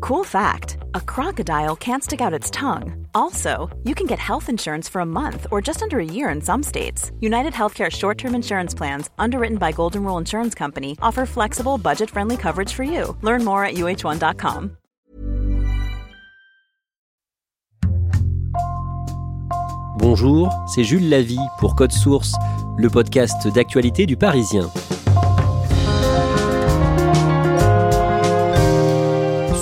Cool fact a crocodile can't stick out its tongue. Also, you can get health insurance for a month or just under a year in some states. United Healthcare short term insurance plans, underwritten by Golden Rule Insurance Company, offer flexible, budget friendly coverage for you. Learn more at uh1.com. Bonjour, c'est Jules Lavie pour Code Source, le podcast d'actualité du Parisien.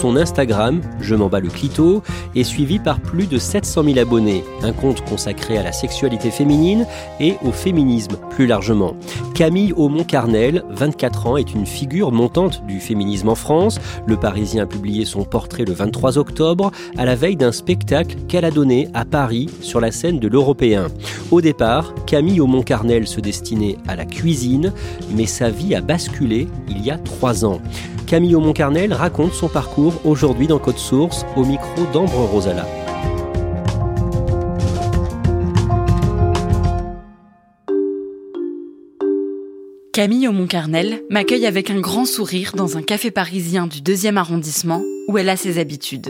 Son Instagram, Je m'en bats le clito, est suivi par plus de 700 000 abonnés, un compte consacré à la sexualité féminine et au féminisme plus largement. Camille Aumont-Carnel, 24 ans, est une figure montante du féminisme en France. Le Parisien a publié son portrait le 23 octobre, à la veille d'un spectacle qu'elle a donné à Paris sur la scène de l'Européen. Au départ, Camille Aumont-Carnel se destinait à la cuisine, mais sa vie a basculé il y a trois ans. Camille Aumont-Carnel raconte son parcours aujourd'hui dans Code Source au micro d'Ambre Rosala. Camille Aumont-Carnel m'accueille avec un grand sourire dans un café parisien du deuxième arrondissement où elle a ses habitudes.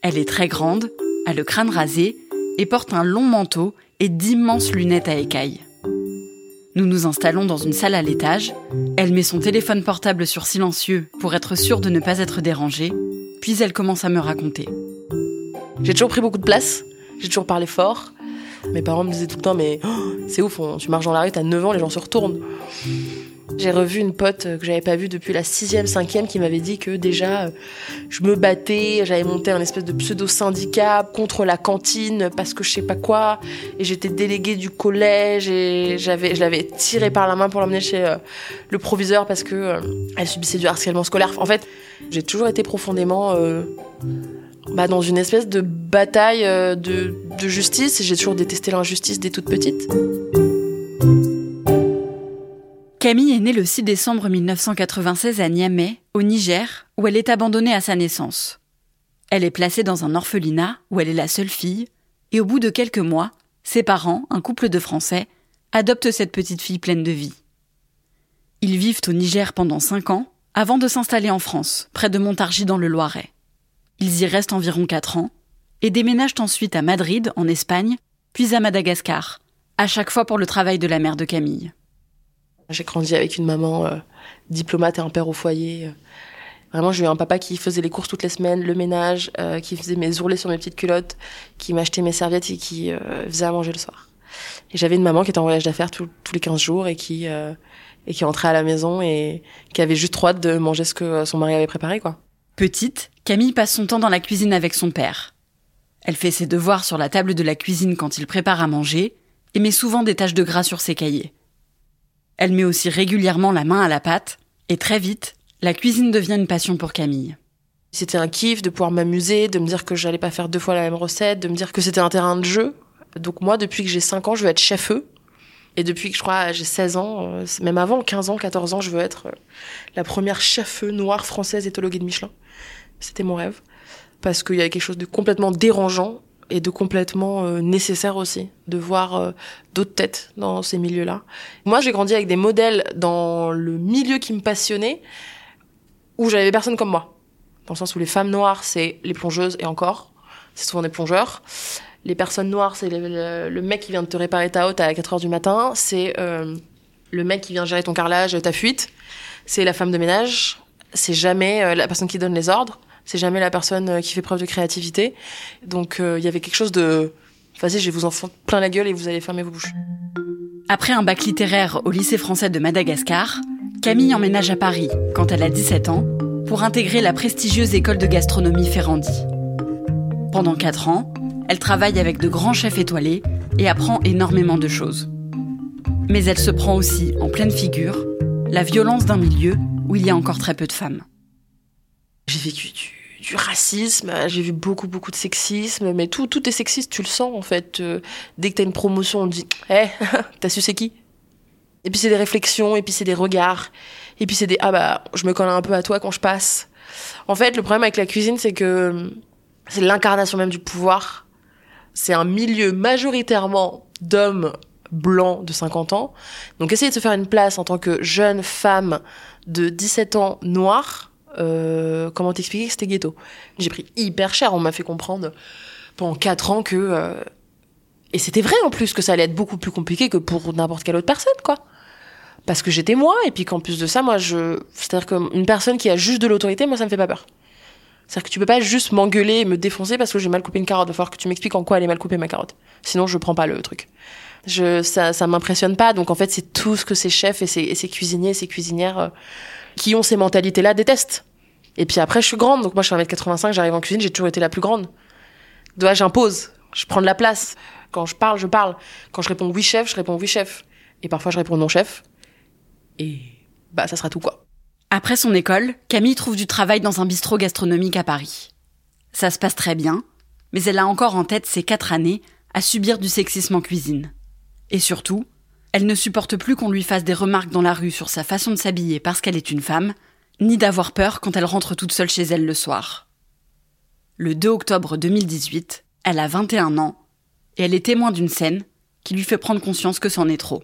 Elle est très grande, a le crâne rasé et porte un long manteau et d'immenses lunettes à écailles. Nous nous installons dans une salle à l'étage. Elle met son téléphone portable sur silencieux pour être sûre de ne pas être dérangée. Puis elle commence à me raconter. J'ai toujours pris beaucoup de place. J'ai toujours parlé fort. Mes parents me disaient tout le temps, mais oh, c'est ouf, tu marches dans la rue, t'as 9 ans, les gens se retournent. J'ai revu une pote que j'avais pas vue depuis la sixième, cinquième, qui m'avait dit que déjà euh, je me battais, j'avais monté un espèce de pseudo syndicat contre la cantine parce que je sais pas quoi, et j'étais déléguée du collège et j'avais, je l'avais tirée par la main pour l'emmener chez euh, le proviseur parce que euh, elle subissait du harcèlement scolaire. En fait, j'ai toujours été profondément bah, dans une espèce de bataille de, de justice. J'ai toujours détesté l'injustice dès toute petite. Camille est née le 6 décembre 1996 à Niamey, au Niger, où elle est abandonnée à sa naissance. Elle est placée dans un orphelinat où elle est la seule fille, et au bout de quelques mois, ses parents, un couple de Français, adoptent cette petite fille pleine de vie. Ils vivent au Niger pendant cinq ans, avant de s'installer en France, près de Montargis dans le Loiret. Ils y restent environ quatre ans, et déménagent ensuite à Madrid, en Espagne, puis à Madagascar, à chaque fois pour le travail de la mère de Camille. J'ai grandi avec une maman euh, diplomate et un père au foyer. Vraiment, j'ai eu un papa qui faisait les courses toutes les semaines, le ménage, euh, qui faisait mes ourlets sur mes petites culottes, qui m'achetait mes serviettes et qui euh, faisait à manger le soir. Et j'avais une maman qui était en voyage d'affaires tous les 15 jours et qui et qui rentrait à la maison et qui avait juste trop hâte de manger ce que son mari avait préparé, quoi. Petite, Camille passe son temps dans la cuisine avec son père. Elle fait ses devoirs sur la table de la cuisine quand il prépare à manger et met souvent des taches de gras sur ses cahiers. Elle met aussi régulièrement la main à la pâte, et très vite, la cuisine devient une passion pour Camille. C'était un kiff de pouvoir m'amuser, de me dire que j'allais pas faire deux fois la même recette, de me dire que c'était un terrain de jeu. Donc moi, depuis que j'ai 5 ans, je veux être chef-eux. Et depuis que je crois j'ai 16 ans, euh, même avant, 15 ans, 14 ans, je veux être euh, la première chef-eux noire française éthologuée de Michelin. C'était mon rêve. Parce qu'il y avait quelque chose de complètement dérangeant et de complètement euh, nécessaire aussi de voir euh, d'autres têtes dans ces milieux-là. Moi, j'ai grandi avec des modèles dans le milieu qui me passionnait, où j'avais personne comme moi. Dans le sens où les femmes noires, c'est les plongeuses et encore, c'est souvent des plongeurs. Les personnes noires, c'est le, mec qui vient de te réparer ta haute à 4 heures du matin. C'est euh, le mec qui vient gérer ton carrelage, ta fuite. C'est la femme de ménage. C'est jamais la personne qui donne les ordres. C'est jamais la personne euh, qui fait preuve de créativité. Donc euh, il y avait quelque chose de vas-y, je vais vous en plein la gueule et vous allez fermer vos bouches. Après un bac littéraire au lycée français de Madagascar, Camille emménage à Paris quand elle a 17 ans pour intégrer la prestigieuse école de gastronomie Ferrandi. Pendant 4 ans, elle travaille avec de grands chefs étoilés et apprend énormément de choses. Mais elle se prend aussi en pleine figure la violence d'un milieu où il y a encore très peu de femmes. J'ai vécu du, racisme, j'ai vu beaucoup, beaucoup de sexisme, mais tout, tout est sexiste, tu le sens en fait. Euh, dès que t'as une promotion, on te dit Hé, t'as su c'est qui? Et puis c'est des réflexions, et puis c'est des regards, et puis c'est des Ah bah, je me colle un peu à toi quand je passe. En fait, le problème avec la cuisine, c'est que c'est l'incarnation même du pouvoir. C'est un milieu majoritairement d'hommes blancs de 50 ans. Donc essayer de se faire une place en tant que jeune femme de 17 ans noire, euh, comment t'expliquer? Que c'était ghetto J'ai pris hyper cher, on m'a fait comprendre pendant 4 ans que... Euh, et c'était vrai en plus que ça allait être beaucoup plus compliqué que pour n'importe quelle autre personne, quoi. Parce que j'étais moi, et puis qu'en plus de ça, moi, je... C'est-à-dire qu'une personne qui a juste de l'autorité, moi, ça me fait pas peur. C'est-à-dire que tu peux pas juste m'engueuler et me défoncer parce que j'ai mal coupé une carotte. Il va falloir que tu m'expliques en quoi elle est mal coupée ma carotte. Sinon, je prends pas le truc. Je, ça, ça m'impressionne pas. Donc en fait, c'est tout ce que ces chefs et ces, ces cuisiniers et ces cuisinières euh, qui ont ces mentalités-là détestent. Et puis après, je suis grande. Donc moi, je suis 1m85, j'arrive en cuisine, j'ai toujours été la plus grande. Dois, j'impose. Je prends de la place. Quand je parle, je parle. Quand je réponds oui chef, je réponds oui chef. Et parfois, je réponds non chef. Et bah, ça sera tout quoi. Après son école, Camille trouve du travail dans un bistrot gastronomique à Paris. Ça se passe très bien, mais elle a encore en tête ces quatre années à subir du sexisme en cuisine. Et surtout, elle ne supporte plus qu'on lui fasse des remarques dans la rue sur sa façon de s'habiller parce qu'elle est une femme, ni d'avoir peur quand elle rentre toute seule chez elle le soir. Le 2 octobre 2018, elle a 21 ans et elle est témoin d'une scène qui lui fait prendre conscience que c'en est trop.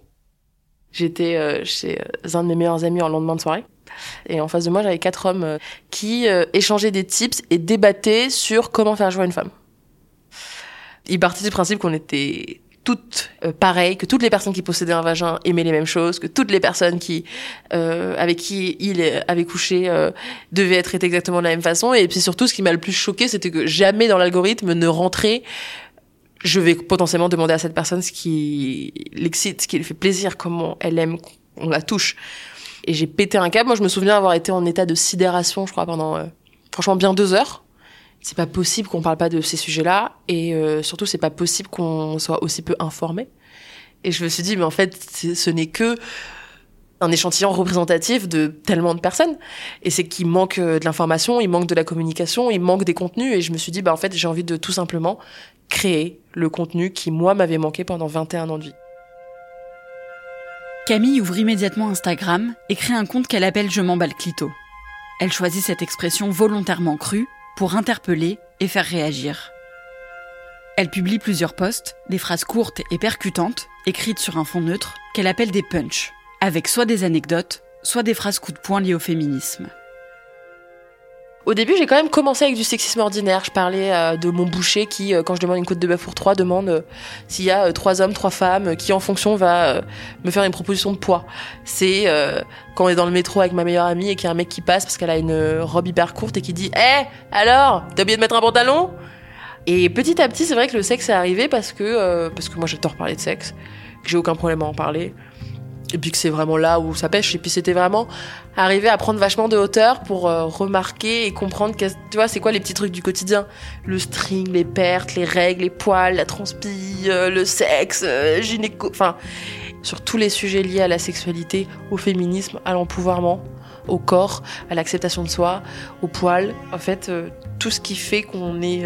J'étais euh, chez un de mes meilleurs amis en lendemain de soirée et en face de moi, j'avais quatre hommes euh, qui euh, échangeaient des tips et débattaient sur comment faire jouer une femme. Ils partaient du principe qu'on était toutes euh, pareilles, que toutes les personnes qui possédaient un vagin aimaient les mêmes choses, que toutes les personnes qui avec qui il avait couché devaient être traitées exactement de la même façon. Et puis surtout, ce qui m'a le plus choqué, c'était que jamais dans l'algorithme ne rentrait je vais potentiellement demander à cette personne ce qui l'excite, ce qui lui fait plaisir, comment elle aime qu'on la touche et j'ai pété un câble. Moi, je me souviens avoir été en état de sidération, je crois, pendant euh, franchement bien deux heures. C'est pas possible qu'on parle pas de ces sujets-là, et euh, surtout, c'est pas possible qu'on soit aussi peu informé. Et je me suis dit, mais en fait, ce n'est que un échantillon représentatif de tellement de personnes. Et c'est qu'il manque euh, de l'information, il manque de la communication, il manque des contenus. Et je me suis dit, bah en fait, j'ai envie de tout simplement créer le contenu qui, moi, m'avait manqué pendant 21 ans de vie. Camille ouvre immédiatement Instagram et crée un compte qu'elle appelle Je m'emballe clito. Elle choisit cette expression volontairement crue pour interpeller et faire réagir. Elle publie plusieurs posts, des phrases courtes et percutantes, écrites sur un fond neutre, qu'elle appelle des punchs, avec soit des anecdotes, soit des phrases coup de poing liées au féminisme. Au début, j'ai quand même commencé avec du sexisme ordinaire. Je parlais euh, de mon boucher qui, euh, quand je demande une côte de bœuf pour trois, demande euh, s'il y a trois hommes, trois femmes, qui en fonction va me faire une proposition de poids. C'est quand on est dans le métro avec ma meilleure amie et qu'il y a un mec qui passe parce qu'elle a une robe hyper courte et qui dit Eh, alors, t'as oublié de mettre un pantalon? Et petit à petit, c'est vrai que le sexe est arrivé parce que, parce que moi j'adore parler de sexe, que j'ai aucun problème à en parler et puis que c'est vraiment là où ça pêche. Et puis c'était vraiment arriver à prendre vachement de hauteur pour euh, remarquer et comprendre que, tu vois c'est quoi les petits trucs du quotidien. Le string les pertes les règles les poils la transpi euh, le sexe euh, gynéco enfin sur tous les sujets liés à la sexualité au féminisme à l'empouvoirment au corps à l'acceptation de soi au poil en fait tout ce qui fait qu'on est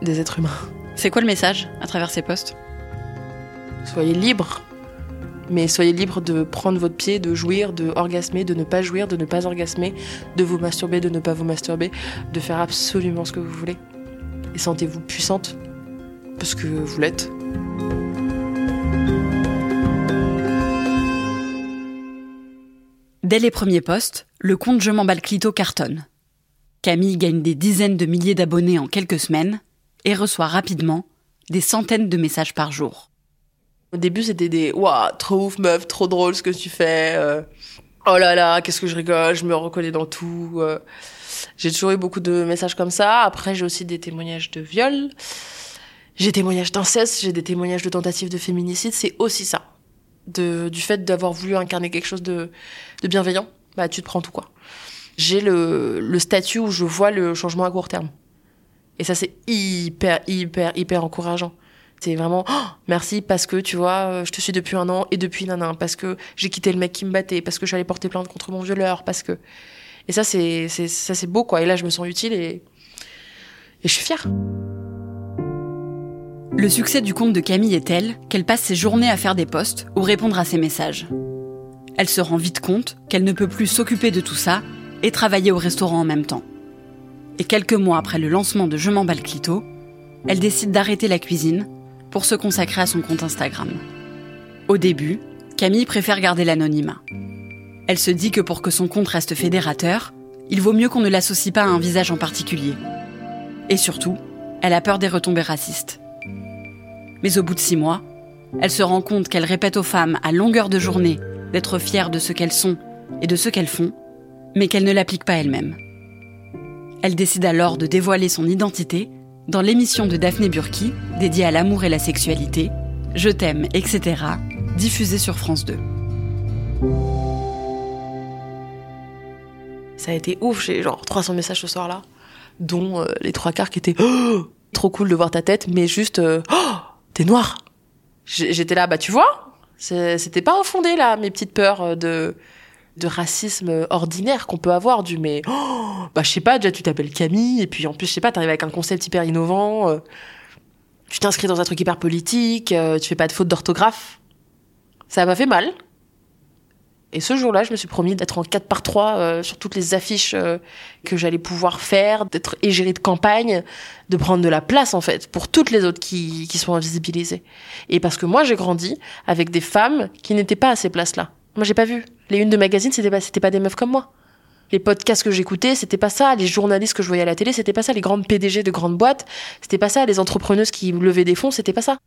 des êtres humains. C'est quoi le message à travers ces posts? Soyez libres mais soyez libre de prendre votre pied, de jouir, de orgasmer, de ne pas jouir, de ne pas orgasmer, de vous masturber, de ne pas vous masturber, de faire absolument ce que vous voulez. Et sentez-vous puissante, parce que vous l'êtes. Dès les premiers postes, le compte Je m'emballe clito cartonne. Camille gagne des dizaines de milliers d'abonnés en quelques semaines et reçoit rapidement des centaines de messages par jour. Au début, c'était des waouh, trop ouf, meuf, trop drôle ce que tu fais. Euh, oh là là, qu'est-ce que je rigole, je me reconnais dans tout. Euh. J'ai toujours eu beaucoup de messages comme ça. Après, j'ai aussi des témoignages de viol. J'ai des témoignages d'inceste, j'ai des témoignages de tentatives de féminicide. C'est aussi ça. De, du fait d'avoir voulu incarner quelque chose de, de bienveillant, bah tu te prends tout quoi. J'ai le, le statut où je vois le changement à court terme. Et ça c'est hyper hyper hyper encourageant. C'est vraiment oh, merci parce que tu vois, euh, je te suis depuis un an et depuis nanan parce que j'ai quitté le mec qui me battait, parce que j'allais porter plainte contre mon violeur, parce que et ça c'est c'est ça c'est beau quoi. Et là je me sens utile et et je suis fière. Le succès du compte de Camille est tel qu'elle passe ses journées à faire des posts ou répondre à ses messages. Elle se rend vite compte qu'elle ne peut plus s'occuper de tout ça et travailler au restaurant en même temps. Et quelques mois après le lancement de Je m'emballe Clito, elle décide d'arrêter la cuisine pour se consacrer à son compte Instagram. Au début, Camille préfère garder l'anonymat. Elle se dit que pour que son compte reste fédérateur, il vaut mieux qu'on ne l'associe pas à un visage en particulier. Et surtout, elle a peur des retombées racistes. Mais au bout de six mois, elle se rend compte qu'elle répète aux femmes à longueur de journée d'être fières de ce qu'elles sont et de ce qu'elles font, mais qu'elle ne l'applique pas elle-même. Elle décide alors de dévoiler son identité dans l'émission de Daphné Burki, dédiée à l'amour et la sexualité, Je t'aime, etc., diffusée sur France 2. Ça a été ouf, j'ai genre 300 messages ce soir-là, dont euh, les trois quarts qui étaient oh, trop cool de voir ta tête, mais juste euh, oh, t'es noir. J'étais là, bah tu vois, c'était pas infondé là, mes petites peurs euh, de de racisme ordinaire qu'on peut avoir du mais oh, bah je sais pas déjà tu t'appelles Camille et puis en plus je sais pas t'arrives avec un concept hyper innovant euh, tu t'inscris dans un truc hyper politique euh, tu fais pas de faute d'orthographe. Ça m'a fait mal. Et ce jour-là je me suis promis d'être en 4 par 3 euh, sur toutes les affiches que j'allais pouvoir faire d'être égérie de campagne de prendre de la place en fait pour toutes les autres qui, qui sont invisibilisées. Et parce que moi j'ai grandi avec des femmes qui n'étaient pas à ces places là moi j'ai pas vu les unes de magazines, c'était pas, pas des meufs comme moi. Les podcasts que j'écoutais, c'était pas ça. Les journalistes que je voyais à la télé, c'était pas ça. Les grandes PDG de grandes boîtes, c'était pas ça. Les entrepreneuses qui levaient des fonds, c'était pas ça.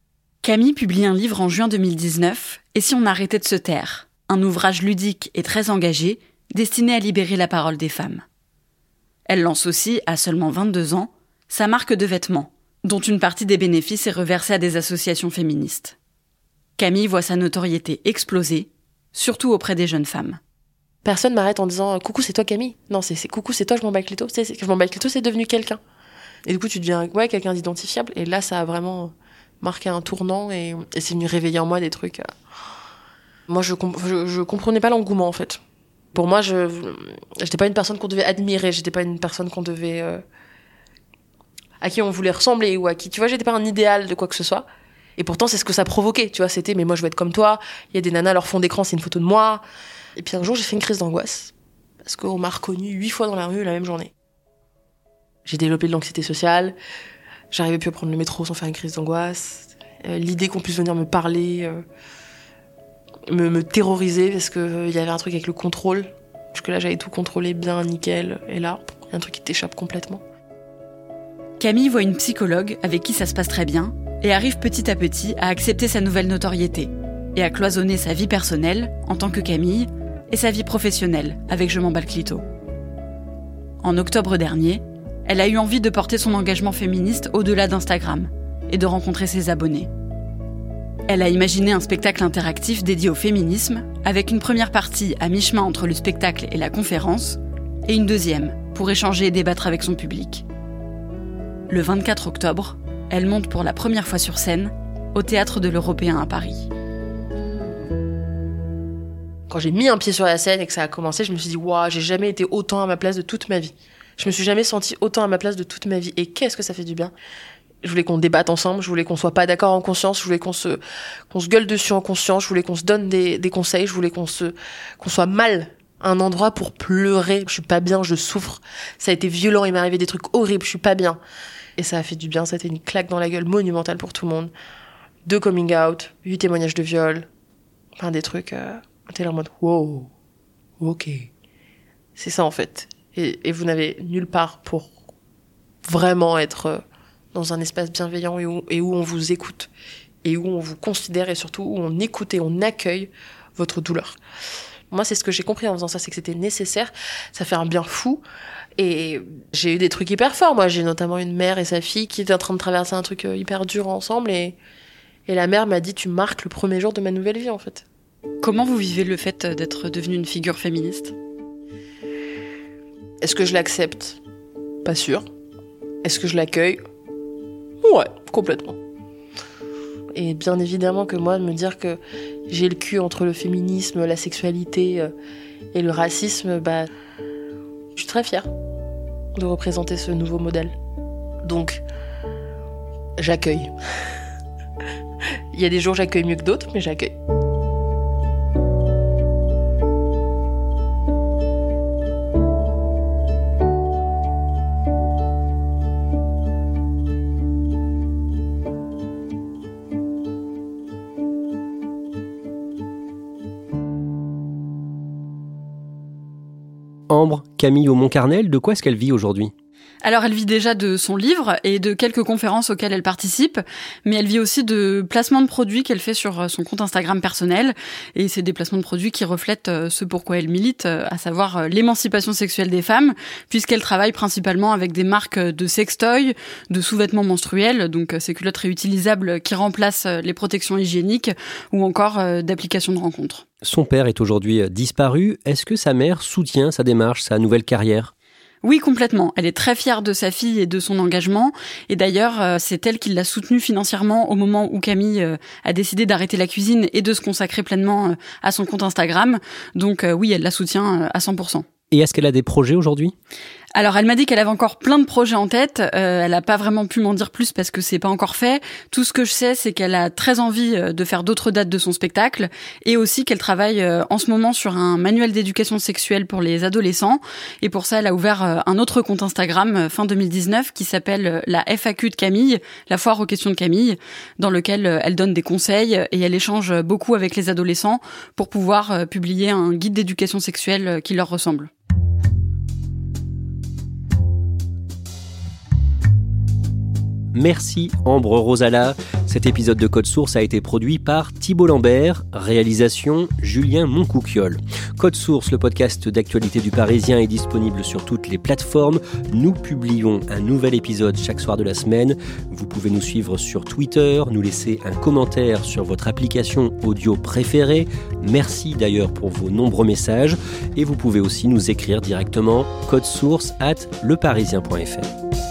Camille publie un livre en juin 2019, Et si on arrêtait de se taire? Un ouvrage ludique et très engagé, destiné à libérer la parole des femmes. Elle lance aussi, à seulement 22 ans, sa marque de vêtements, dont une partie des bénéfices est reversée à des associations féministes. Camille voit sa notoriété exploser surtout auprès des jeunes femmes. Personne m'arrête en disant coucou c'est toi Camille. Non c'est coucou c'est toi je m'en bats Clito. C'est je m'en bats Clito c'est devenu quelqu'un. Et du coup tu deviens ouais quelqu'un d'identifiable. Et là ça a vraiment marqué un tournant et, c'est venu réveiller en moi des trucs. Euh. Moi je, je, comprenais pas l'engouement en fait. Pour moi je j'étais pas une personne qu'on devait admirer. J'étais pas une personne qu'on devait euh, à qui on voulait ressembler ou à qui tu vois j'étais pas un idéal de quoi que ce soit. Et pourtant, c'est ce que ça provoquait, tu vois. C'était, mais moi, je veux être comme toi. Il y a des nanas, leur fond d'écran, c'est une photo de moi. Et puis un jour, j'ai fait une crise d'angoisse. Parce qu'on m'a reconnu huit fois dans la rue la même journée. J'ai développé de l'anxiété sociale. J'arrivais plus à prendre le métro sans faire une crise d'angoisse. Euh, l'idée qu'on puisse venir me parler, euh, me, me, terroriser, parce qu'il euh, y avait un truc avec le contrôle. Parce que là, j'avais tout contrôlé bien, nickel. Et là, il y a un truc qui t'échappe complètement. Camille voit une psychologue avec qui ça se passe très bien et arrive petit à petit à accepter sa nouvelle notoriété et à cloisonner sa vie personnelle en tant que Camille et sa vie professionnelle avec Je m'emballe Clito. En octobre dernier, elle a eu envie de porter son engagement féministe au-delà d'Instagram et de rencontrer ses abonnés. Elle a imaginé un spectacle interactif dédié au féminisme, avec une première partie à mi-chemin entre le spectacle et la conférence, et une deuxième pour échanger et débattre avec son public. Le 24 octobre, elle monte pour la première fois sur scène au théâtre de l'Européen à Paris. Quand j'ai mis un pied sur la scène et que ça a commencé, je me suis dit waouh, j'ai jamais été autant à ma place de toute ma vie. Je me suis jamais sentie autant à ma place de toute ma vie et qu'est-ce que ça fait du bien? Je voulais qu'on débatte ensemble, je voulais qu'on soit pas d'accord en conscience, je voulais qu'on se qu'on se gueule dessus en conscience, je voulais qu'on se donne des, des conseils, je voulais qu'on se qu'on soit mal un endroit pour pleurer. Je suis pas bien, je souffre. Ça a été violent, il m'est arrivé des trucs horribles, je suis pas bien. Et ça a fait du bien, c'était une claque dans la gueule monumentale pour tout le monde. Deux coming out, huit témoignages de viol, enfin des trucs, euh, t'es là en mode wow, ok. C'est ça en fait. Et, vous n'avez nulle part pour vraiment être euh, dans un espace bienveillant et où, et où on vous écoute et où on vous considère et surtout où on écoute et on accueille votre douleur. Moi, c'est ce que j'ai compris en faisant ça, c'est que c'était nécessaire. Ça fait un bien fou. Et j'ai eu des trucs hyper forts. Moi, j'ai notamment une mère et sa fille qui étaient en train de traverser un truc euh, hyper dur ensemble. Et, et la mère m'a dit Tu marques le premier jour de ma nouvelle vie, en fait. Comment vous vivez le fait d'être devenue une figure féministe? Est-ce que je l'accepte? Pas sûr. Est-ce que je l'accueille? Ouais, complètement. Et bien évidemment que moi, de me dire que j'ai le cul entre le féminisme, la sexualité euh, et le racisme, bah, je suis très fière de représenter ce nouveau modèle. Donc, j'accueille. Il y a des jours j'accueille mieux que d'autres, mais j'accueille. Camille au Montcarnel, de quoi est-ce qu'elle vit aujourd'hui? Alors elle vit déjà de son livre et de quelques conférences auxquelles elle participe, mais elle vit aussi de placements de produits qu'elle fait sur son compte Instagram personnel. Et c'est des placements de produits qui reflètent euh, ce pourquoi elle milite, euh, à savoir euh, l'émancipation sexuelle des femmes, puisqu'elle travaille principalement avec des marques de sextoy, de sous-vêtements menstruels, donc ces culottes réutilisables qui remplacent les protections hygiéniques, ou encore d'applications de rencontres. Son père est aujourd'hui disparu. Est-ce que sa mère soutient sa démarche, sa nouvelle carrière? Oui, complètement. Elle est très fière de sa fille et de son engagement. Et d'ailleurs, euh, c'est elle qui l'a soutenue financièrement au moment où Camille euh, a décidé d'arrêter la cuisine et de se consacrer pleinement euh, à son compte Instagram. Donc oui, elle la soutient à 100%. Et est-ce qu'elle a des projets aujourd'hui? Alors, elle m'a dit qu'elle avait encore plein de projets en tête. Euh, elle n'a pas vraiment pu m'en dire plus parce que c'est pas encore fait. Tout ce que je sais, c'est qu'elle a très envie euh, de faire d'autres dates de son spectacle et aussi qu'elle travaille euh, en ce moment sur un manuel d'éducation sexuelle pour les adolescents. Et pour ça, elle a ouvert un autre compte Instagram fin 2019 qui s'appelle la FAQ de Camille, la foire aux questions de Camille, dans lequel elle donne des conseils et elle échange beaucoup avec les adolescents pour pouvoir publier un guide d'éducation sexuelle qui leur ressemble. Merci Ambre Rosala. Cet épisode de Code Source a été produit par Thibault Lambert, réalisation Julien Moncouquiol. Code Source, le podcast d'actualité du Parisien, est disponible sur toutes les plateformes. Nous publions un nouvel épisode chaque soir de la semaine. Vous pouvez nous suivre sur Twitter, nous laisser un commentaire sur votre application audio préférée. Merci d'ailleurs pour vos nombreux messages. Et vous pouvez aussi nous écrire directement code source at leparisien.fr.